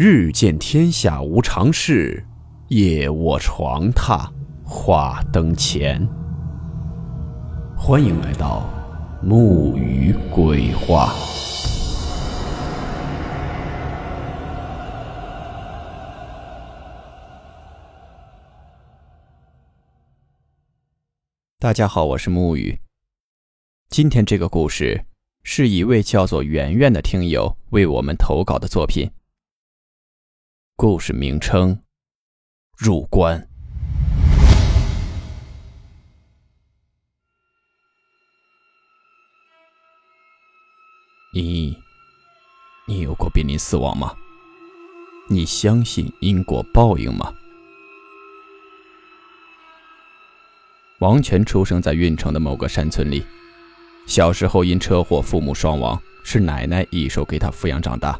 日见天下无常事，夜卧床榻话灯前。欢迎来到木鱼鬼话。大家好，我是木鱼。今天这个故事是一位叫做圆圆的听友为我们投稿的作品。故事名称：入关。你，你有过濒临死亡吗？你相信因果报应吗？王权出生在运城的某个山村里。小时候因车祸父母双亡，是奶奶一手给他抚养长大。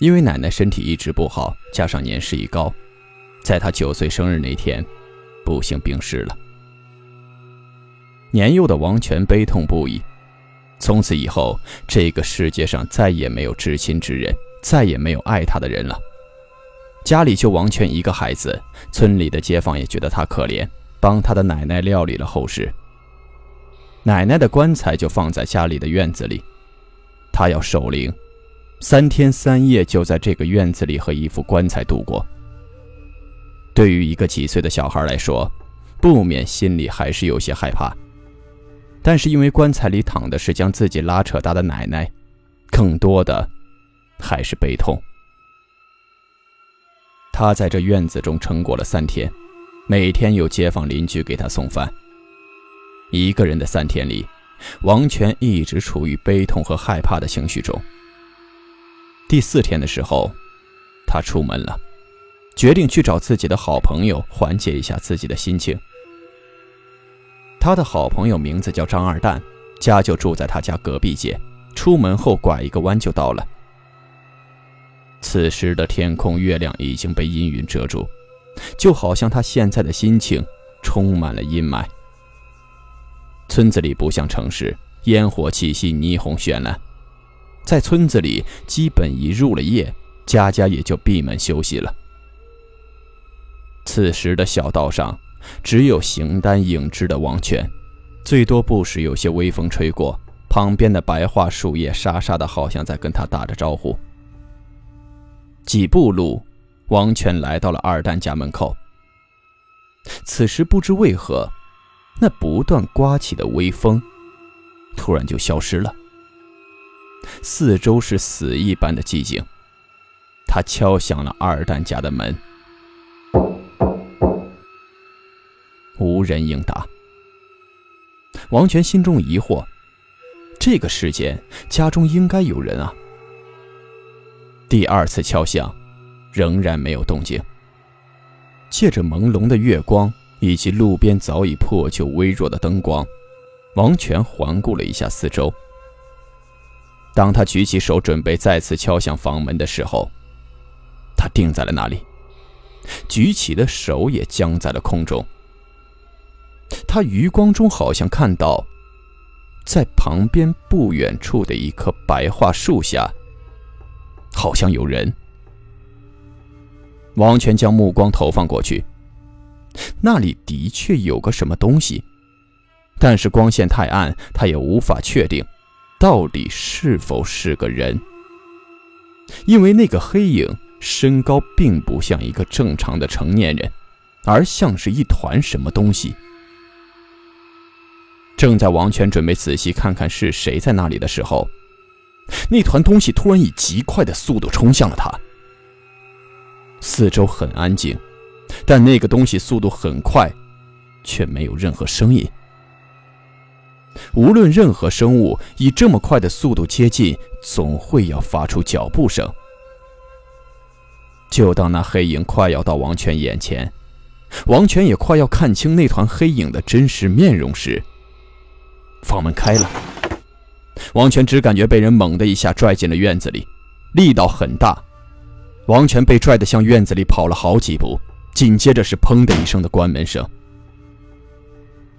因为奶奶身体一直不好，加上年事已高，在他九岁生日那天，不幸病逝了。年幼的王权悲痛不已，从此以后，这个世界上再也没有至亲之人，再也没有爱他的人了。家里就王权一个孩子，村里的街坊也觉得他可怜，帮他的奶奶料理了后事。奶奶的棺材就放在家里的院子里，他要守灵，三天三夜就在这个院子里和一副棺材度过。对于一个几岁的小孩来说，不免心里还是有些害怕。但是因为棺材里躺的是将自己拉扯大的奶奶，更多的还是悲痛。他在这院子中撑过了三天，每天有街坊邻居给他送饭。一个人的三天里，王权一直处于悲痛和害怕的情绪中。第四天的时候，他出门了，决定去找自己的好朋友缓解一下自己的心情。他的好朋友名字叫张二蛋，家就住在他家隔壁街，出门后拐一个弯就到了。此时的天空，月亮已经被阴云遮住，就好像他现在的心情充满了阴霾。村子里不像城市，烟火气息、霓虹绚烂。在村子里，基本一入了夜，家家也就闭门休息了。此时的小道上，只有形单影只的王权，最多不时有些微风吹过，旁边的白桦树叶沙沙的，好像在跟他打着招呼。几步路，王权来到了二蛋家门口。此时不知为何。那不断刮起的微风，突然就消失了。四周是死一般的寂静。他敲响了二蛋家的门，无人应答。王权心中疑惑：这个时间家中应该有人啊。第二次敲响，仍然没有动静。借着朦胧的月光。以及路边早已破旧、微弱的灯光，王权环顾了一下四周。当他举起手准备再次敲响房门的时候，他定在了那里，举起的手也僵在了空中。他余光中好像看到，在旁边不远处的一棵白桦树下，好像有人。王权将目光投放过去。那里的确有个什么东西，但是光线太暗，他也无法确定，到底是否是个人。因为那个黑影身高并不像一个正常的成年人，而像是一团什么东西。正在王权准备仔细看看是谁在那里的时候，那团东西突然以极快的速度冲向了他。四周很安静。但那个东西速度很快，却没有任何声音。无论任何生物以这么快的速度接近，总会要发出脚步声。就当那黑影快要到王权眼前，王权也快要看清那团黑影的真实面容时，房门开了。王权只感觉被人猛的一下拽进了院子里，力道很大。王权被拽得向院子里跑了好几步。紧接着是“砰”的一声的关门声。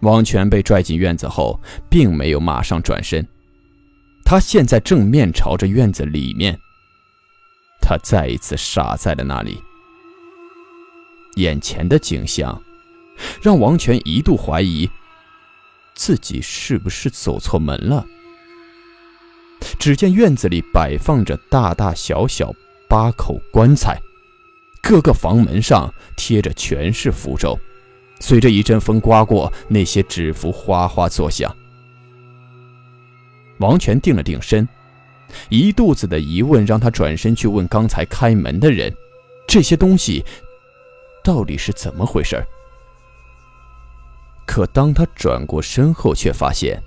王权被拽进院子后，并没有马上转身，他现在正面朝着院子里面。他再一次傻在了那里。眼前的景象，让王权一度怀疑自己是不是走错门了。只见院子里摆放着大大小小八口棺材，各个房门上贴着全是符咒，随着一阵风刮过，那些纸符哗哗作响。王权定了定身，一肚子的疑问让他转身去问刚才开门的人：“这些东西到底是怎么回事？”可当他转过身后，却发现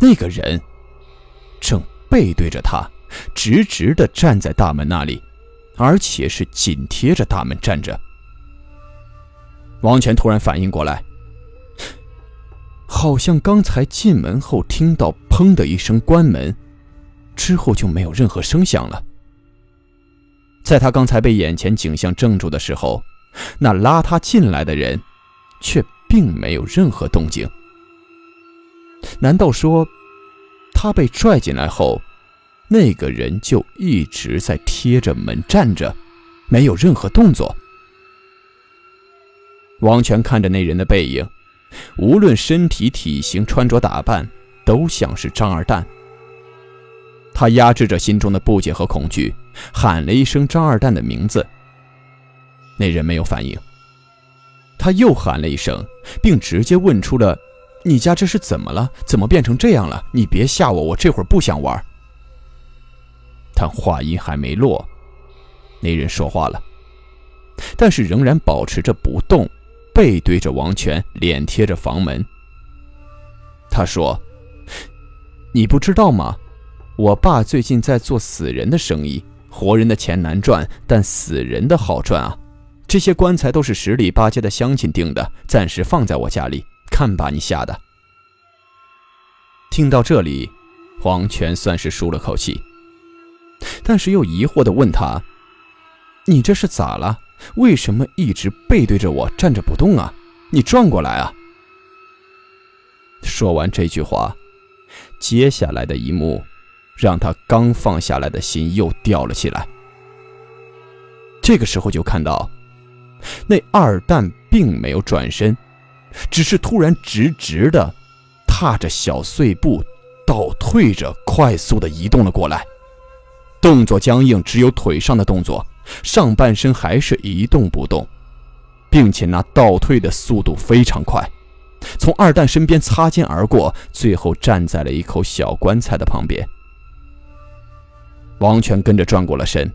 那个人正背对着他，直直的站在大门那里，而且是紧贴着大门站着。王权突然反应过来。好像刚才进门后听到“砰”的一声关门，之后就没有任何声响了。在他刚才被眼前景象怔住的时候，那拉他进来的人却并没有任何动静。难道说，他被拽进来后，那个人就一直在贴着门站着，没有任何动作？王权看着那人的背影。无论身体、体型、穿着打扮，都像是张二蛋。他压制着心中的不解和恐惧，喊了一声张二蛋的名字。那人没有反应。他又喊了一声，并直接问出了：“你家这是怎么了？怎么变成这样了？你别吓我，我这会儿不想玩。”但话音还没落，那人说话了，但是仍然保持着不动。背对着王权，脸贴着房门。他说：“你不知道吗？我爸最近在做死人的生意，活人的钱难赚，但死人的好赚啊。这些棺材都是十里八街的乡亲订的，暂时放在我家里。看把你吓的！”听到这里，王权算是舒了口气，但是又疑惑地问他：“你这是咋了？”为什么一直背对着我站着不动啊？你转过来啊！说完这句话，接下来的一幕让他刚放下来的心又吊了起来。这个时候就看到，那二蛋并没有转身，只是突然直直的踏着小碎步倒退着，快速的移动了过来，动作僵硬，只有腿上的动作。上半身还是一动不动，并且那倒退的速度非常快，从二蛋身边擦肩而过，最后站在了一口小棺材的旁边。王权跟着转过了身。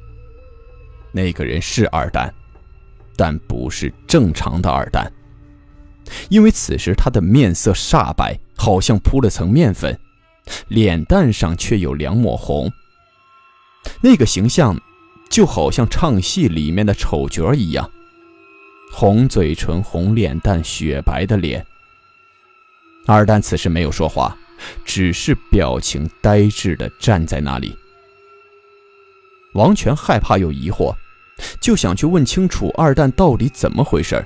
那个人是二蛋，但不是正常的二蛋，因为此时他的面色煞白，好像铺了层面粉，脸蛋上却有两抹红。那个形象。就好像唱戏里面的丑角一样，红嘴唇、红脸蛋、雪白的脸。二蛋此时没有说话，只是表情呆滞的站在那里。王权害怕又疑惑，就想去问清楚二蛋到底怎么回事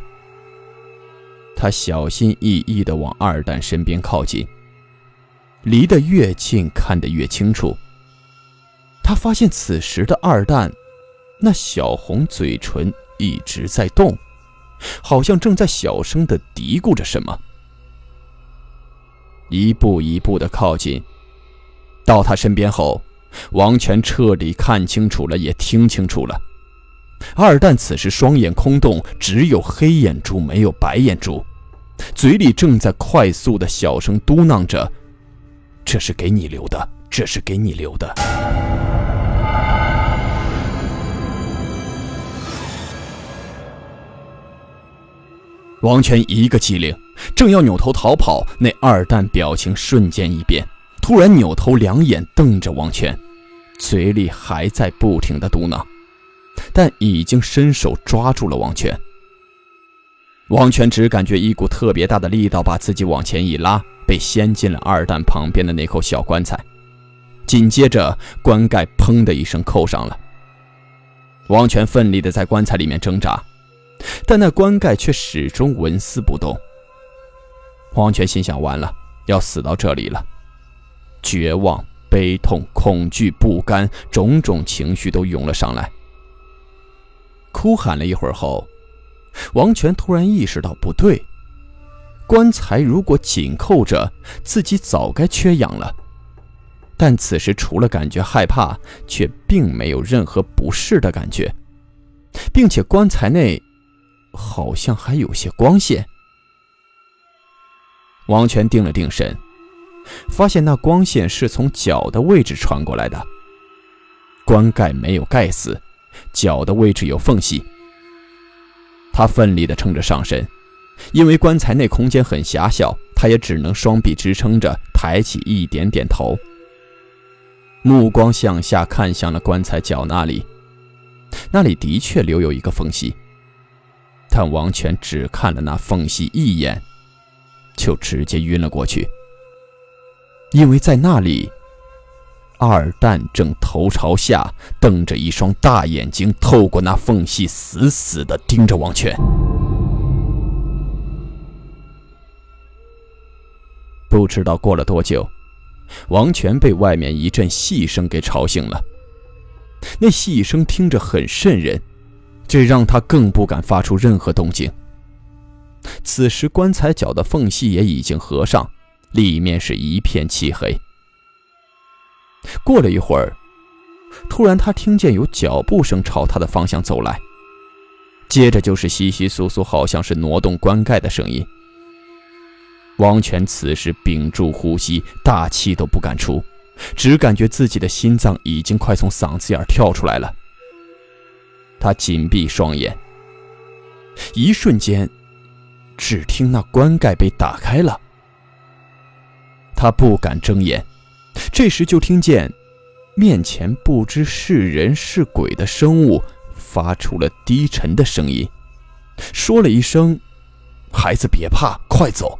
他小心翼翼地往二蛋身边靠近，离得越近，看得越清楚。他发现此时的二蛋。那小红嘴唇一直在动，好像正在小声的嘀咕着什么。一步一步的靠近，到他身边后，王权彻底看清楚了，也听清楚了。二蛋此时双眼空洞，只有黑眼珠，没有白眼珠，嘴里正在快速的小声嘟囔着：“这是给你留的，这是给你留的。”王权一个机灵，正要扭头逃跑，那二蛋表情瞬间一变，突然扭头，两眼瞪着王权，嘴里还在不停的嘟囔，但已经伸手抓住了王权。王权只感觉一股特别大的力道把自己往前一拉，被掀进了二蛋旁边的那口小棺材，紧接着棺盖砰的一声扣上了。王权奋力的在棺材里面挣扎。但那棺盖却始终纹丝不动。王权心想：完了，要死到这里了。绝望、悲痛、恐惧、不甘，种种情绪都涌了上来。哭喊了一会儿后，王权突然意识到不对，棺材如果紧扣着，自己早该缺氧了。但此时除了感觉害怕，却并没有任何不适的感觉，并且棺材内好像还有些光线。王权定了定神，发现那光线是从脚的位置传过来的。棺盖没有盖死，脚的位置有缝隙。他奋力地撑着上身，因为棺材内空间很狭小，他也只能双臂支撑着，抬起一点点头。目光向下看向了棺材脚那里，那里的确留有一个缝隙，但王权只看了那缝隙一眼。就直接晕了过去，因为在那里，二蛋正头朝下，瞪着一双大眼睛，透过那缝隙死死地盯着王权。不知道过了多久，王权被外面一阵细声给吵醒了。那细声听着很瘆人，这让他更不敢发出任何动静。此时，棺材脚的缝隙也已经合上，里面是一片漆黑。过了一会儿，突然他听见有脚步声朝他的方向走来，接着就是窸窸窣窣，好像是挪动棺盖的声音。王权此时屏住呼吸，大气都不敢出，只感觉自己的心脏已经快从嗓子眼跳出来了。他紧闭双眼，一瞬间。只听那棺盖被打开了，他不敢睁眼。这时就听见面前不知是人是鬼的生物发出了低沉的声音，说了一声：“孩子别怕，快走。”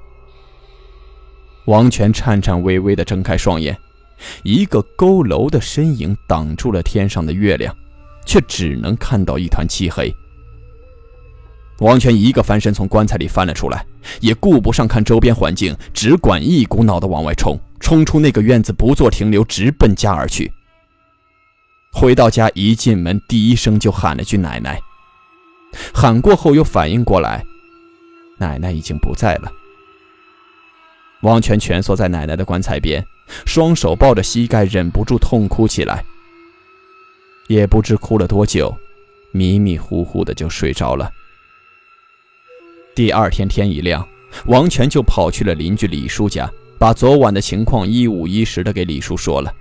王权颤颤巍巍地睁开双眼，一个佝偻的身影挡住了天上的月亮，却只能看到一团漆黑。王权一个翻身从棺材里翻了出来，也顾不上看周边环境，只管一股脑的往外冲，冲出那个院子，不做停留，直奔家而去。回到家，一进门，第一声就喊了句“奶奶”。喊过后，又反应过来，奶奶已经不在了。王权蜷缩在奶奶的棺材边，双手抱着膝盖，忍不住痛哭起来。也不知哭了多久，迷迷糊糊的就睡着了。第二天天一亮，王权就跑去了邻居李叔家，把昨晚的情况一五一十的给李叔说了。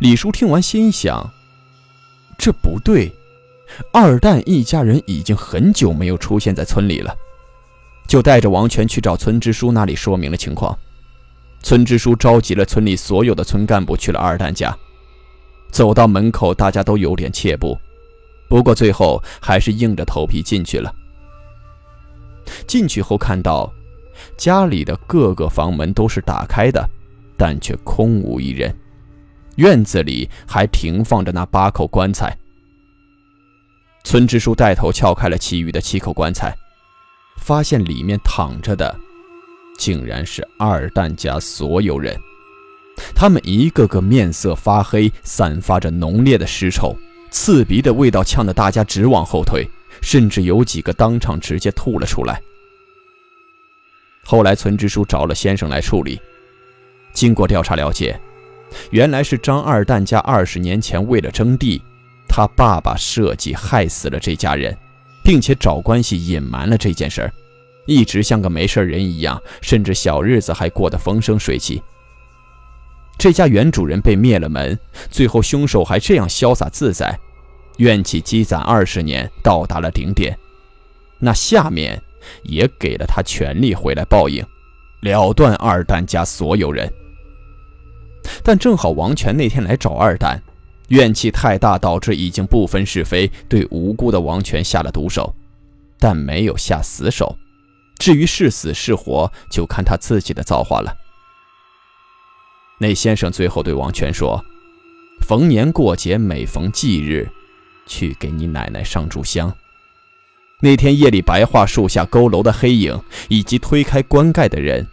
李叔听完，心想：这不对，二蛋一家人已经很久没有出现在村里了，就带着王权去找村支书那里说明了情况。村支书召集了村里所有的村干部去了二蛋家，走到门口，大家都有点怯步，不过最后还是硬着头皮进去了。进去后看到，家里的各个房门都是打开的，但却空无一人。院子里还停放着那八口棺材。村支书带头撬开了其余的七口棺材，发现里面躺着的，竟然是二蛋家所有人。他们一个个面色发黑，散发着浓烈的尸臭，刺鼻的味道呛得大家直往后退。甚至有几个当场直接吐了出来。后来村支书找了先生来处理，经过调查了解，原来是张二蛋家二十年前为了争地，他爸爸设计害死了这家人，并且找关系隐瞒了这件事儿，一直像个没事人一样，甚至小日子还过得风生水起。这家原主人被灭了门，最后凶手还这样潇洒自在。怨气积攒二十年，到达了顶点，那下面也给了他权力回来报应，了断二蛋家所有人。但正好王权那天来找二蛋，怨气太大，导致已经不分是非，对无辜的王权下了毒手，但没有下死手。至于是死是活，就看他自己的造化了。那先生最后对王权说：“逢年过节，每逢忌日。”去给你奶奶上炷香。那天夜里，白桦树下佝偻的黑影，以及推开棺盖的人，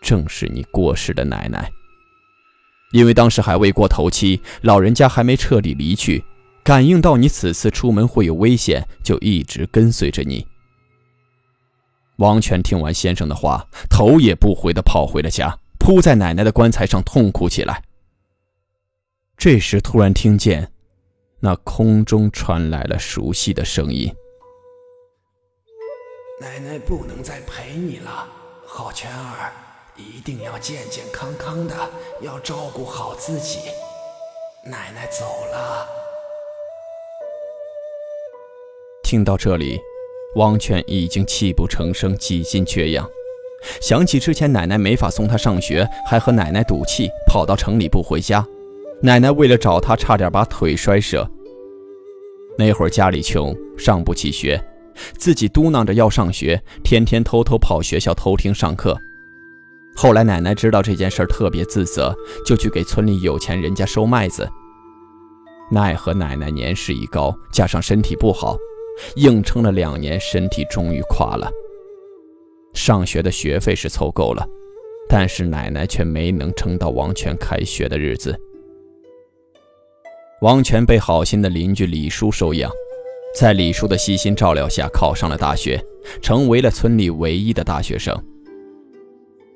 正是你过世的奶奶。因为当时还未过头七，老人家还没彻底离去，感应到你此次出门会有危险，就一直跟随着你。王权听完先生的话，头也不回地跑回了家，扑在奶奶的棺材上痛哭起来。这时，突然听见那空中传来了熟悉的声音：“奶奶不能再陪你了，好全儿，一定要健健康康的，要照顾好自己。奶奶走了。”听到这里。王权已经泣不成声，几近缺氧。想起之前奶奶没法送他上学，还和奶奶赌气跑到城里不回家。奶奶为了找他，差点把腿摔折。那会儿家里穷，上不起学，自己嘟囔着要上学，天天偷偷跑学校偷听上课。后来奶奶知道这件事，特别自责，就去给村里有钱人家收麦子。奈何奶奶年事已高，加上身体不好。硬撑了两年，身体终于垮了。上学的学费是凑够了，但是奶奶却没能撑到王权开学的日子。王权被好心的邻居李叔收养，在李叔的悉心照料下，考上了大学，成为了村里唯一的大学生。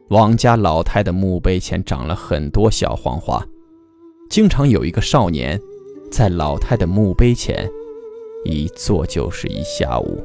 王家老太的墓碑前长了很多小黄花，经常有一个少年，在老太的墓碑前。一坐就是一下午。